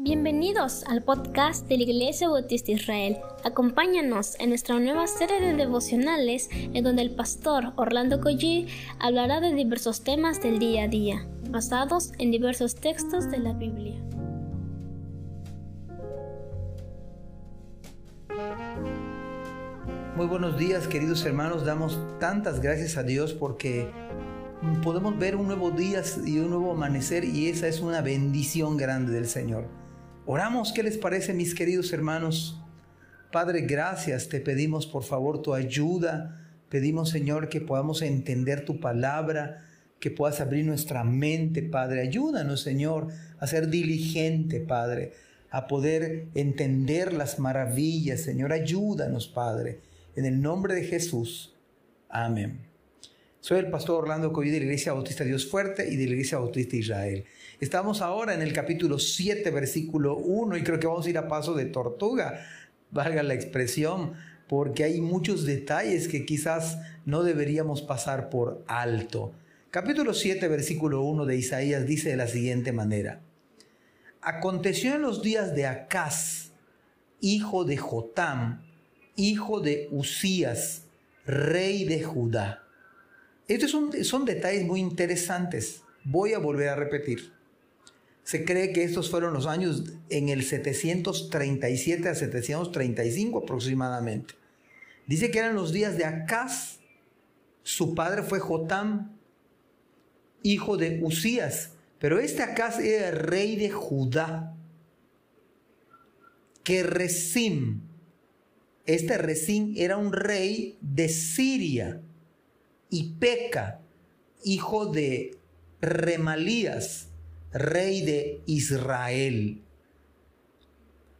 Bienvenidos al podcast de la Iglesia Bautista Israel. Acompáñanos en nuestra nueva serie de devocionales en donde el pastor Orlando Collie hablará de diversos temas del día a día, basados en diversos textos de la Biblia. Muy buenos días queridos hermanos, damos tantas gracias a Dios porque podemos ver un nuevo día y un nuevo amanecer y esa es una bendición grande del Señor. Oramos, ¿qué les parece mis queridos hermanos? Padre, gracias, te pedimos por favor tu ayuda, pedimos Señor que podamos entender tu palabra, que puedas abrir nuestra mente, Padre. Ayúdanos, Señor, a ser diligente, Padre, a poder entender las maravillas, Señor. Ayúdanos, Padre. En el nombre de Jesús. Amén. Soy el pastor Orlando Coy de la Iglesia Bautista Dios Fuerte y de la Iglesia Bautista Israel. Estamos ahora en el capítulo 7, versículo 1 y creo que vamos a ir a paso de tortuga, valga la expresión, porque hay muchos detalles que quizás no deberíamos pasar por alto. Capítulo 7, versículo 1 de Isaías dice de la siguiente manera. Aconteció en los días de Acaz, hijo de Jotam, hijo de Usías, rey de Judá estos son, detalles muy interesantes. Voy a volver a repetir. Se cree que estos fueron los años en el 737 a 735 aproximadamente. Dice que eran los días de Acaz. Su padre fue Jotam, hijo de Usías. Pero este Acaz era rey de Judá. Que Rezim, este Rezim era un rey de Siria y Peca, hijo de Remalías, rey de Israel.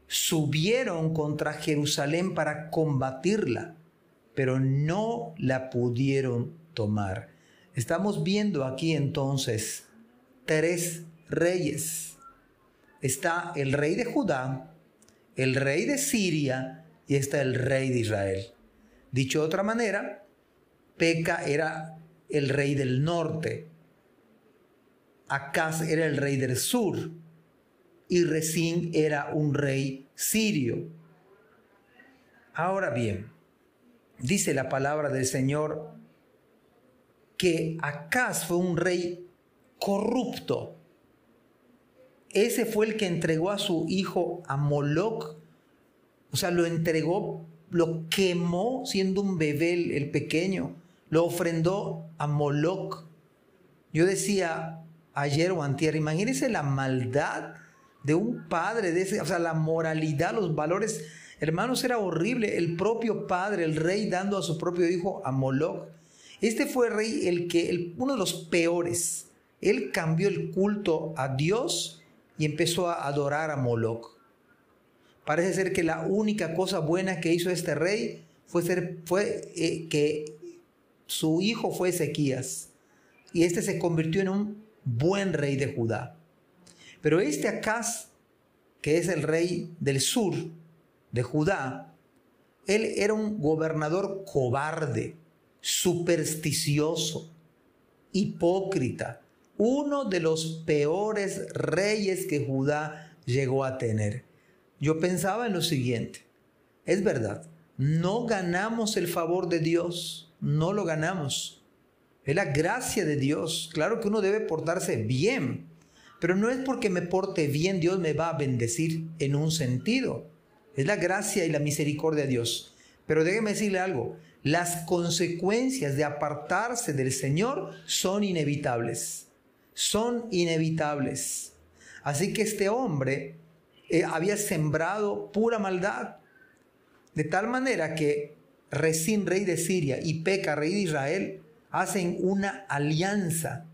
Subieron contra Jerusalén para combatirla, pero no la pudieron tomar. Estamos viendo aquí entonces tres reyes. Está el rey de Judá, el rey de Siria y está el rey de Israel. Dicho de otra manera, Peca era el rey del norte, Acaz era el rey del sur y Resín era un rey sirio. Ahora bien, dice la palabra del Señor que Acaz fue un rey corrupto. Ese fue el que entregó a su hijo a Moloch, o sea, lo entregó, lo quemó siendo un bebé el pequeño lo ofrendó a Moloch. Yo decía ayer o antier, imagínense la maldad de un padre, de ese, o sea, la moralidad, los valores. Hermanos, era horrible. El propio padre, el rey, dando a su propio hijo a Moloch. Este fue el rey, el que, uno de los peores. Él cambió el culto a Dios y empezó a adorar a Moloch. Parece ser que la única cosa buena que hizo este rey fue, ser, fue eh, que su hijo fue Ezequías y este se convirtió en un buen rey de Judá. Pero este Acaz, que es el rey del sur de Judá, él era un gobernador cobarde, supersticioso, hipócrita, uno de los peores reyes que Judá llegó a tener. Yo pensaba en lo siguiente, es verdad, no ganamos el favor de Dios, no lo ganamos. Es la gracia de Dios. Claro que uno debe portarse bien, pero no es porque me porte bien Dios me va a bendecir en un sentido. Es la gracia y la misericordia de Dios. Pero déjeme decirle algo, las consecuencias de apartarse del Señor son inevitables. Son inevitables. Así que este hombre eh, había sembrado pura maldad. De tal manera que Resín, rey de Siria, y Peca, rey de Israel, hacen una alianza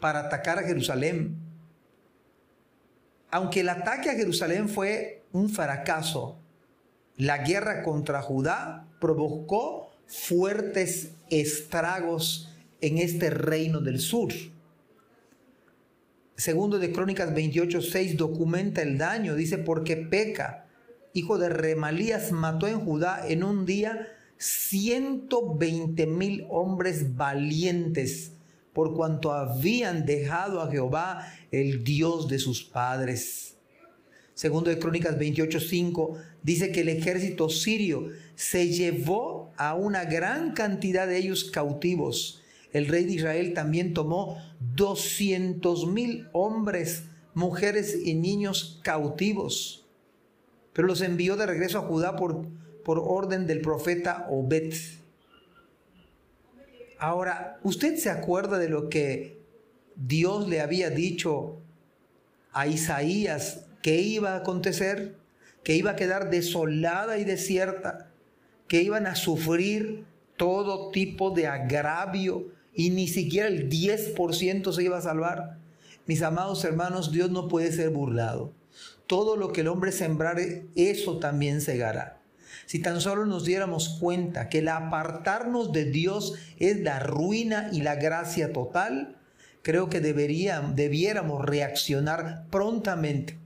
para atacar a Jerusalén. Aunque el ataque a Jerusalén fue un fracaso, la guerra contra Judá provocó fuertes estragos en este reino del sur. Segundo de Crónicas 28, 6 documenta el daño, dice, porque peca hijo de Remalías, mató en Judá en un día 120 mil hombres valientes, por cuanto habían dejado a Jehová, el Dios de sus padres. Segundo de Crónicas 28:5 dice que el ejército sirio se llevó a una gran cantidad de ellos cautivos. El rey de Israel también tomó 200 mil hombres, mujeres y niños cautivos, pero los envió de regreso a Judá por, por orden del profeta Obed. Ahora, ¿usted se acuerda de lo que Dios le había dicho a Isaías que iba a acontecer, que iba a quedar desolada y desierta, que iban a sufrir todo tipo de agravio y ni siquiera el 10% se iba a salvar. Mis amados hermanos, Dios no puede ser burlado. Todo lo que el hombre sembrare, eso también segará. Si tan solo nos diéramos cuenta que el apartarnos de Dios es la ruina y la gracia total, creo que deberíamos, debiéramos reaccionar prontamente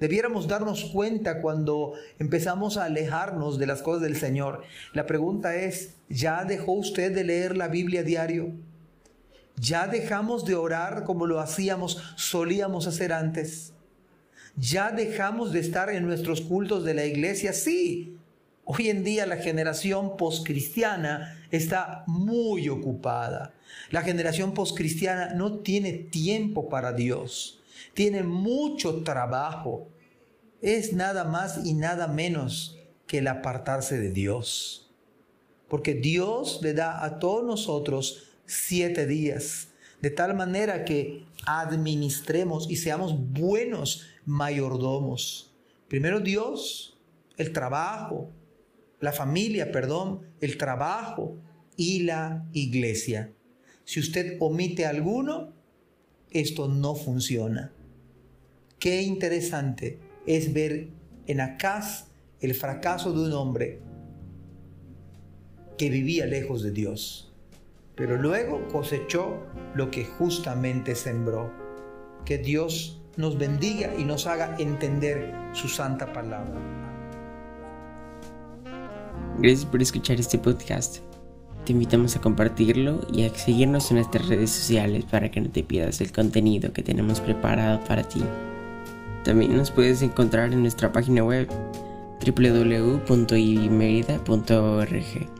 Debiéramos darnos cuenta cuando empezamos a alejarnos de las cosas del Señor. La pregunta es, ¿ya dejó usted de leer la Biblia diario? ¿Ya dejamos de orar como lo hacíamos, solíamos hacer antes? ¿Ya dejamos de estar en nuestros cultos de la iglesia? Sí. Hoy en día la generación poscristiana está muy ocupada. La generación poscristiana no tiene tiempo para Dios tiene mucho trabajo. Es nada más y nada menos que el apartarse de Dios. Porque Dios le da a todos nosotros siete días, de tal manera que administremos y seamos buenos mayordomos. Primero Dios, el trabajo, la familia, perdón, el trabajo y la iglesia. Si usted omite alguno, esto no funciona. Qué interesante es ver en Acaz el fracaso de un hombre que vivía lejos de Dios, pero luego cosechó lo que justamente sembró. Que Dios nos bendiga y nos haga entender su santa palabra. Gracias por escuchar este podcast. Te invitamos a compartirlo y a seguirnos en nuestras redes sociales para que no te pierdas el contenido que tenemos preparado para ti. También nos puedes encontrar en nuestra página web www.ibismerida.org